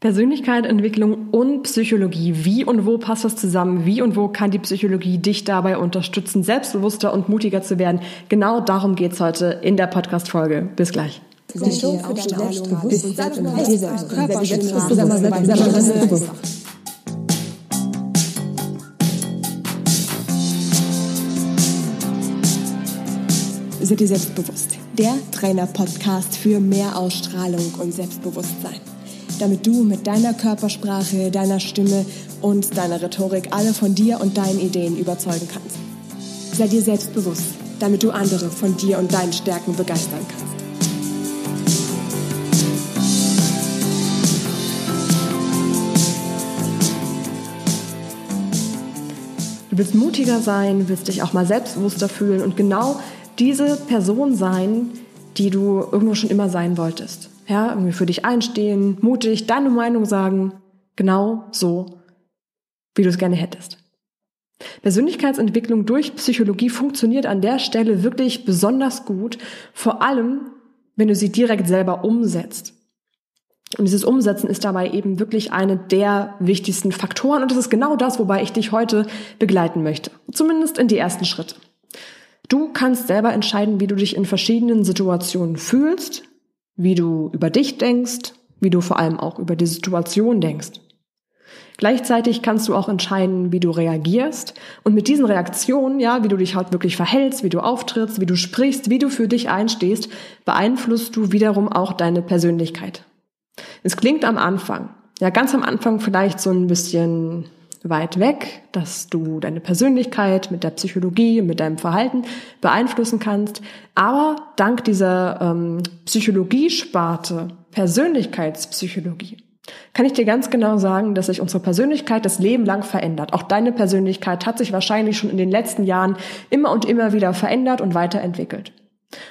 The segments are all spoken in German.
Persönlichkeit, Entwicklung und Psychologie. Wie und wo passt das zusammen? Wie und wo kann die Psychologie dich dabei unterstützen, selbstbewusster und mutiger zu werden? Genau darum geht's heute in der Podcast-Folge. Bis gleich. Seid ihr selbstbewusst? Der Trainer-Podcast für mehr Ausstrahlung und Selbstbewusstsein damit du mit deiner Körpersprache, deiner Stimme und deiner Rhetorik alle von dir und deinen Ideen überzeugen kannst. Sei dir selbstbewusst, damit du andere von dir und deinen Stärken begeistern kannst. Du willst mutiger sein, willst dich auch mal selbstbewusster fühlen und genau diese Person sein, die du irgendwo schon immer sein wolltest. Ja, irgendwie für dich einstehen, mutig, deine Meinung sagen, genau so, wie du es gerne hättest. Persönlichkeitsentwicklung durch Psychologie funktioniert an der Stelle wirklich besonders gut, vor allem, wenn du sie direkt selber umsetzt. Und dieses Umsetzen ist dabei eben wirklich eine der wichtigsten Faktoren und das ist genau das, wobei ich dich heute begleiten möchte. Zumindest in die ersten Schritte. Du kannst selber entscheiden, wie du dich in verschiedenen Situationen fühlst, wie du über dich denkst, wie du vor allem auch über die Situation denkst. Gleichzeitig kannst du auch entscheiden, wie du reagierst und mit diesen Reaktionen, ja, wie du dich halt wirklich verhältst, wie du auftrittst, wie du sprichst, wie du für dich einstehst, beeinflusst du wiederum auch deine Persönlichkeit. Es klingt am Anfang, ja, ganz am Anfang vielleicht so ein bisschen weit weg, dass du deine Persönlichkeit mit der Psychologie, mit deinem Verhalten beeinflussen kannst. Aber dank dieser ähm, Psychologiesparte, Persönlichkeitspsychologie, kann ich dir ganz genau sagen, dass sich unsere Persönlichkeit das Leben lang verändert. Auch deine Persönlichkeit hat sich wahrscheinlich schon in den letzten Jahren immer und immer wieder verändert und weiterentwickelt.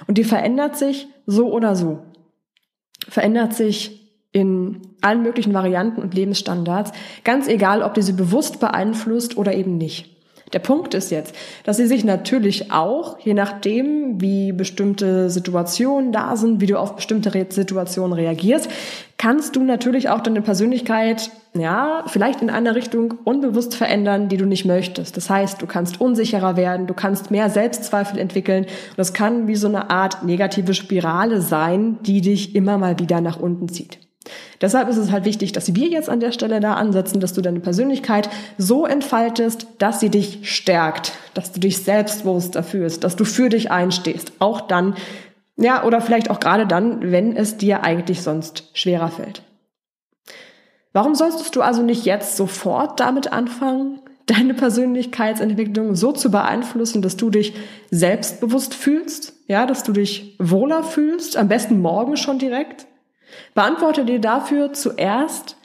Und die verändert sich so oder so. Verändert sich in allen möglichen Varianten und Lebensstandards, ganz egal, ob sie bewusst beeinflusst oder eben nicht. Der Punkt ist jetzt, dass sie sich natürlich auch, je nachdem, wie bestimmte Situationen da sind, wie du auf bestimmte Situationen reagierst, kannst du natürlich auch deine Persönlichkeit, ja, vielleicht in einer Richtung unbewusst verändern, die du nicht möchtest. Das heißt, du kannst unsicherer werden, du kannst mehr Selbstzweifel entwickeln und das kann wie so eine Art negative Spirale sein, die dich immer mal wieder nach unten zieht. Deshalb ist es halt wichtig, dass wir jetzt an der Stelle da ansetzen, dass du deine Persönlichkeit so entfaltest, dass sie dich stärkt, dass du dich selbstbewusster fühlst, dass du für dich einstehst. Auch dann, ja, oder vielleicht auch gerade dann, wenn es dir eigentlich sonst schwerer fällt. Warum solltest du also nicht jetzt sofort damit anfangen, deine Persönlichkeitsentwicklung so zu beeinflussen, dass du dich selbstbewusst fühlst, ja, dass du dich wohler fühlst, am besten morgen schon direkt? Beantworte dir dafür zuerst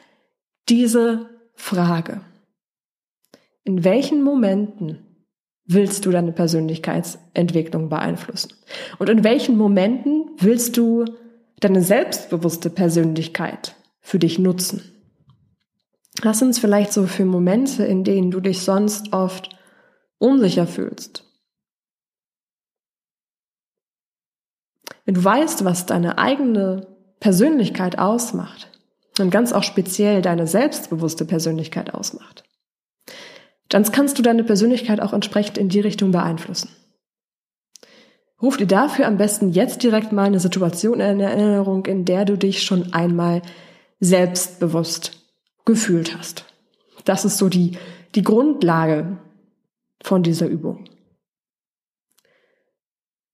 diese Frage. In welchen Momenten willst du deine Persönlichkeitsentwicklung beeinflussen? Und in welchen Momenten willst du deine selbstbewusste Persönlichkeit für dich nutzen? Was sind vielleicht so für Momente, in denen du dich sonst oft unsicher fühlst? Wenn du weißt, was deine eigene Persönlichkeit ausmacht und ganz auch speziell deine selbstbewusste Persönlichkeit ausmacht, dann kannst du deine Persönlichkeit auch entsprechend in die Richtung beeinflussen. Ruf dir dafür am besten jetzt direkt mal eine Situation in Erinnerung, in der du dich schon einmal selbstbewusst gefühlt hast. Das ist so die, die Grundlage von dieser Übung.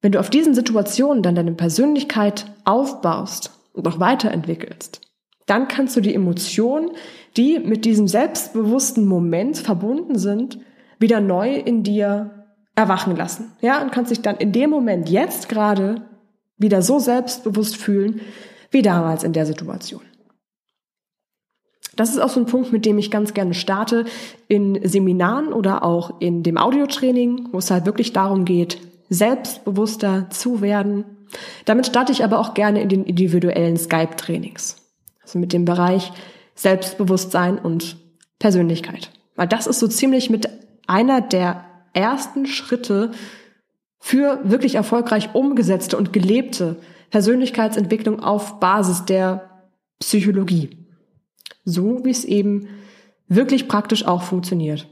Wenn du auf diesen Situationen dann deine Persönlichkeit aufbaust auch weiterentwickelst, dann kannst du die Emotionen, die mit diesem selbstbewussten Moment verbunden sind, wieder neu in dir erwachen lassen. Ja, und kannst dich dann in dem Moment jetzt gerade wieder so selbstbewusst fühlen wie damals in der Situation. Das ist auch so ein Punkt, mit dem ich ganz gerne starte in Seminaren oder auch in dem Audiotraining, wo es halt wirklich darum geht, selbstbewusster zu werden, damit starte ich aber auch gerne in den individuellen Skype-Trainings. Also mit dem Bereich Selbstbewusstsein und Persönlichkeit. Weil das ist so ziemlich mit einer der ersten Schritte für wirklich erfolgreich umgesetzte und gelebte Persönlichkeitsentwicklung auf Basis der Psychologie. so wie es eben wirklich praktisch auch funktioniert.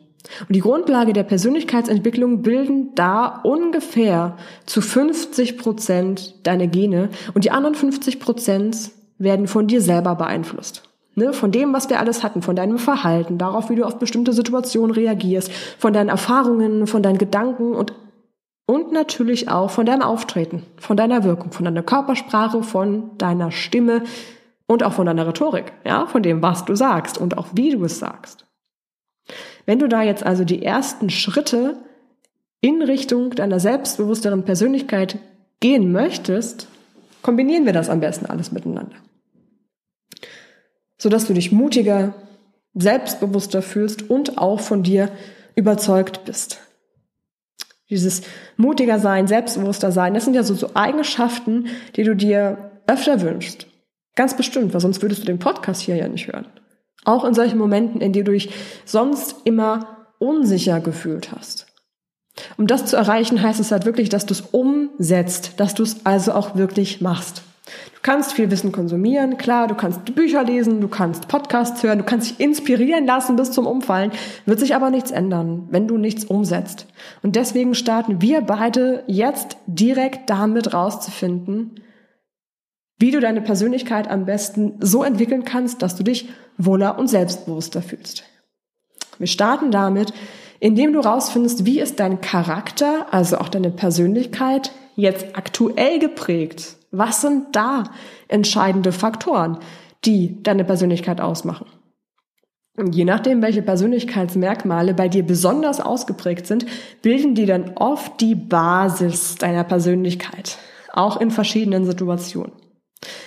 Und die Grundlage der Persönlichkeitsentwicklung bilden da ungefähr zu 50 Prozent deine Gene und die anderen 50 Prozent werden von dir selber beeinflusst. Ne, von dem, was wir alles hatten, von deinem Verhalten, darauf, wie du auf bestimmte Situationen reagierst, von deinen Erfahrungen, von deinen Gedanken und, und natürlich auch von deinem Auftreten, von deiner Wirkung, von deiner Körpersprache, von deiner Stimme und auch von deiner Rhetorik, ja, von dem, was du sagst und auch wie du es sagst. Wenn du da jetzt also die ersten Schritte in Richtung deiner selbstbewussteren Persönlichkeit gehen möchtest, kombinieren wir das am besten alles miteinander. Sodass du dich mutiger, selbstbewusster fühlst und auch von dir überzeugt bist. Dieses mutiger sein, selbstbewusster sein, das sind ja so, so Eigenschaften, die du dir öfter wünschst. Ganz bestimmt, weil sonst würdest du den Podcast hier ja nicht hören. Auch in solchen Momenten, in denen du dich sonst immer unsicher gefühlt hast. Um das zu erreichen, heißt es halt wirklich, dass du es umsetzt, dass du es also auch wirklich machst. Du kannst viel Wissen konsumieren, klar, du kannst Bücher lesen, du kannst Podcasts hören, du kannst dich inspirieren lassen bis zum Umfallen, wird sich aber nichts ändern, wenn du nichts umsetzt. Und deswegen starten wir beide jetzt direkt damit rauszufinden, wie du deine Persönlichkeit am besten so entwickeln kannst, dass du dich wohler und selbstbewusster fühlst. Wir starten damit, indem du rausfindest, wie ist dein Charakter, also auch deine Persönlichkeit, jetzt aktuell geprägt. Was sind da entscheidende Faktoren, die deine Persönlichkeit ausmachen? Und je nachdem, welche Persönlichkeitsmerkmale bei dir besonders ausgeprägt sind, bilden die dann oft die Basis deiner Persönlichkeit, auch in verschiedenen Situationen.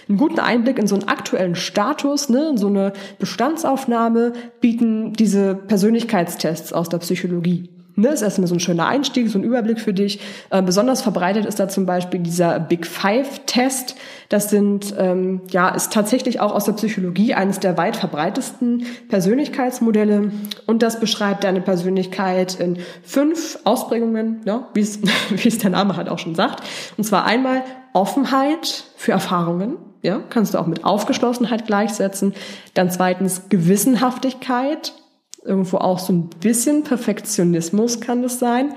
Einen guten Einblick in so einen aktuellen Status, ne, in so eine Bestandsaufnahme bieten diese Persönlichkeitstests aus der Psychologie. Ne, ist erstmal so ein schöner Einstieg, so ein Überblick für dich. Äh, besonders verbreitet ist da zum Beispiel dieser Big Five Test. Das sind, ähm, ja, ist tatsächlich auch aus der Psychologie eines der weit verbreitesten Persönlichkeitsmodelle. Und das beschreibt deine Persönlichkeit in fünf Ausprägungen, ne, wie es, wie es der Name halt auch schon sagt. Und zwar einmal Offenheit für Erfahrungen, ja, kannst du auch mit Aufgeschlossenheit gleichsetzen. Dann zweitens Gewissenhaftigkeit, irgendwo auch so ein bisschen Perfektionismus kann das sein.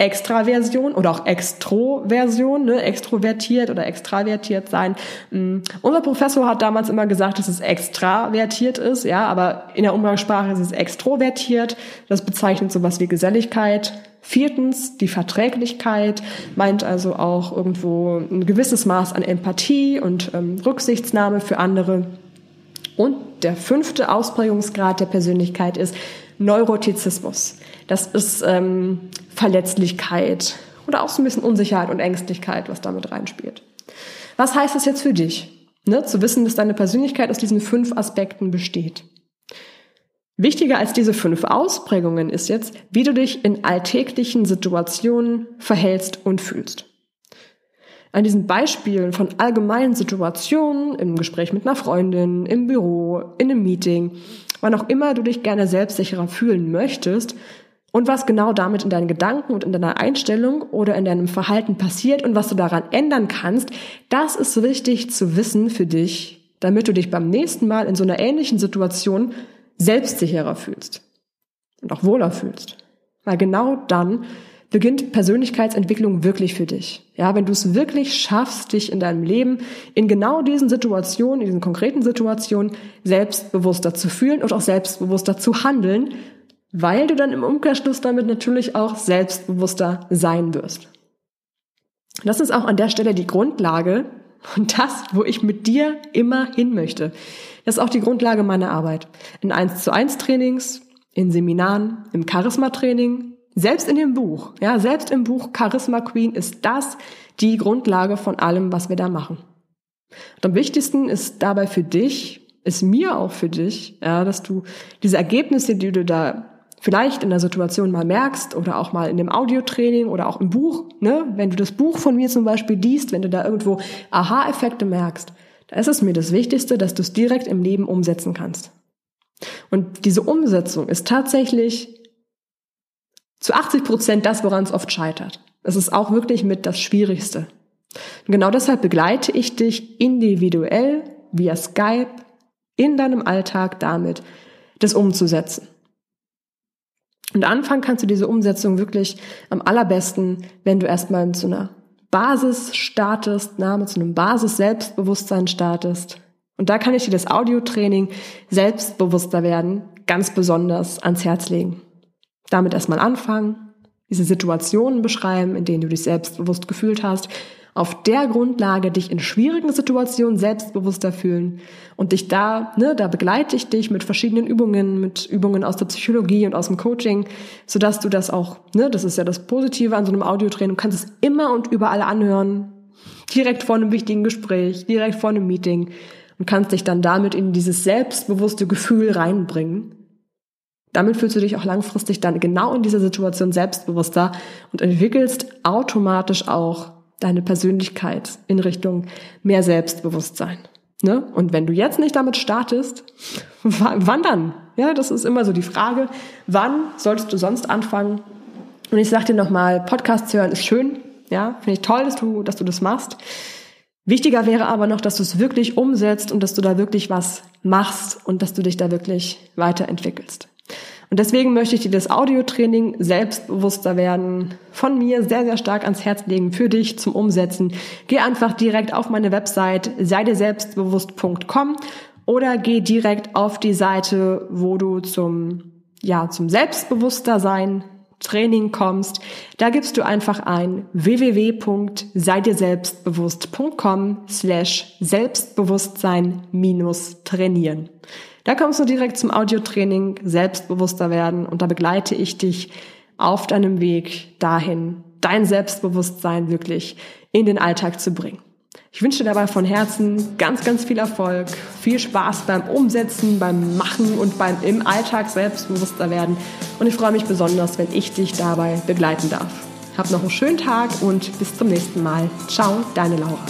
Extraversion oder auch Extroversion, ne, extrovertiert oder extravertiert sein. Mhm. Unser Professor hat damals immer gesagt, dass es extravertiert ist, ja, aber in der Umgangssprache ist es extrovertiert. Das bezeichnet sowas wie Geselligkeit. Viertens, die Verträglichkeit meint also auch irgendwo ein gewisses Maß an Empathie und ähm, Rücksichtsnahme für andere. Und der fünfte Ausprägungsgrad der Persönlichkeit ist Neurotizismus. Das ist ähm, Verletzlichkeit oder auch so ein bisschen Unsicherheit und Ängstlichkeit, was damit reinspielt. Was heißt das jetzt für dich? Ne, zu wissen, dass deine Persönlichkeit aus diesen fünf Aspekten besteht. Wichtiger als diese fünf Ausprägungen ist jetzt, wie du dich in alltäglichen Situationen verhältst und fühlst. An diesen Beispielen von allgemeinen Situationen, im Gespräch mit einer Freundin, im Büro, in einem Meeting, wann auch immer du dich gerne selbstsicherer fühlen möchtest und was genau damit in deinen Gedanken und in deiner Einstellung oder in deinem Verhalten passiert und was du daran ändern kannst, das ist wichtig zu wissen für dich, damit du dich beim nächsten Mal in so einer ähnlichen Situation selbstsicherer fühlst und auch wohler fühlst. Weil genau dann beginnt Persönlichkeitsentwicklung wirklich für dich. Ja, wenn du es wirklich schaffst, dich in deinem Leben in genau diesen Situationen, in diesen konkreten Situationen selbstbewusster zu fühlen und auch selbstbewusster zu handeln, weil du dann im Umkehrschluss damit natürlich auch selbstbewusster sein wirst. Das ist auch an der Stelle die Grundlage und das, wo ich mit dir immer hin möchte. Das ist auch die Grundlage meiner Arbeit. In 1 zu 1 Trainings, in Seminaren, im Charisma-Training, selbst in dem Buch, ja, selbst im Buch Charisma Queen ist das die Grundlage von allem, was wir da machen. Und am wichtigsten ist dabei für dich, ist mir auch für dich, ja, dass du diese Ergebnisse, die du da vielleicht in der Situation mal merkst oder auch mal in dem Audiotraining oder auch im Buch, ne, wenn du das Buch von mir zum Beispiel liest, wenn du da irgendwo Aha-Effekte merkst, da ist es mir das Wichtigste, dass du es direkt im Leben umsetzen kannst. Und diese Umsetzung ist tatsächlich zu 80 Prozent das, woran es oft scheitert. Es ist auch wirklich mit das Schwierigste. Und genau deshalb begleite ich dich individuell via Skype in deinem Alltag damit, das umzusetzen. Und anfangen kannst du diese Umsetzung wirklich am allerbesten, wenn du erstmal zu einer Basis startest, na, mit so einem Basis-Selbstbewusstsein startest. Und da kann ich dir das Audiotraining Selbstbewusster werden ganz besonders ans Herz legen. Damit erstmal anfangen, diese Situationen beschreiben, in denen du dich selbstbewusst gefühlt hast, auf der Grundlage dich in schwierigen Situationen selbstbewusster fühlen und dich da, ne, da begleite ich dich mit verschiedenen Übungen, mit Übungen aus der Psychologie und aus dem Coaching, sodass du das auch, ne, das ist ja das Positive an so einem Audiotraining, du kannst es immer und überall anhören, direkt vor einem wichtigen Gespräch, direkt vor einem Meeting und kannst dich dann damit in dieses selbstbewusste Gefühl reinbringen. Damit fühlst du dich auch langfristig dann genau in dieser Situation selbstbewusster und entwickelst automatisch auch deine Persönlichkeit in Richtung mehr Selbstbewusstsein. Ne? Und wenn du jetzt nicht damit startest, wann dann? Ja, das ist immer so die Frage. Wann solltest du sonst anfangen? Und ich sag dir nochmal, Podcasts hören ist schön. Ja, finde ich toll, dass du, dass du das machst. Wichtiger wäre aber noch, dass du es wirklich umsetzt und dass du da wirklich was machst und dass du dich da wirklich weiterentwickelst. Und deswegen möchte ich dir das Audiotraining selbstbewusster werden von mir sehr, sehr stark ans Herz legen für dich zum Umsetzen. Geh einfach direkt auf meine Website seideselbstbewusst.com oder geh direkt auf die Seite, wo du zum, ja, zum Selbstbewusster Training kommst, da gibst du einfach ein www.seidirselbstbewusst.com slash Selbstbewusstsein minus trainieren. Da kommst du direkt zum Audiotraining, selbstbewusster werden und da begleite ich dich auf deinem Weg dahin, dein Selbstbewusstsein wirklich in den Alltag zu bringen. Ich wünsche dir dabei von Herzen ganz, ganz viel Erfolg, viel Spaß beim Umsetzen, beim Machen und beim im Alltag selbstbewusster werden. Und ich freue mich besonders, wenn ich dich dabei begleiten darf. Hab noch einen schönen Tag und bis zum nächsten Mal. Ciao, deine Laura.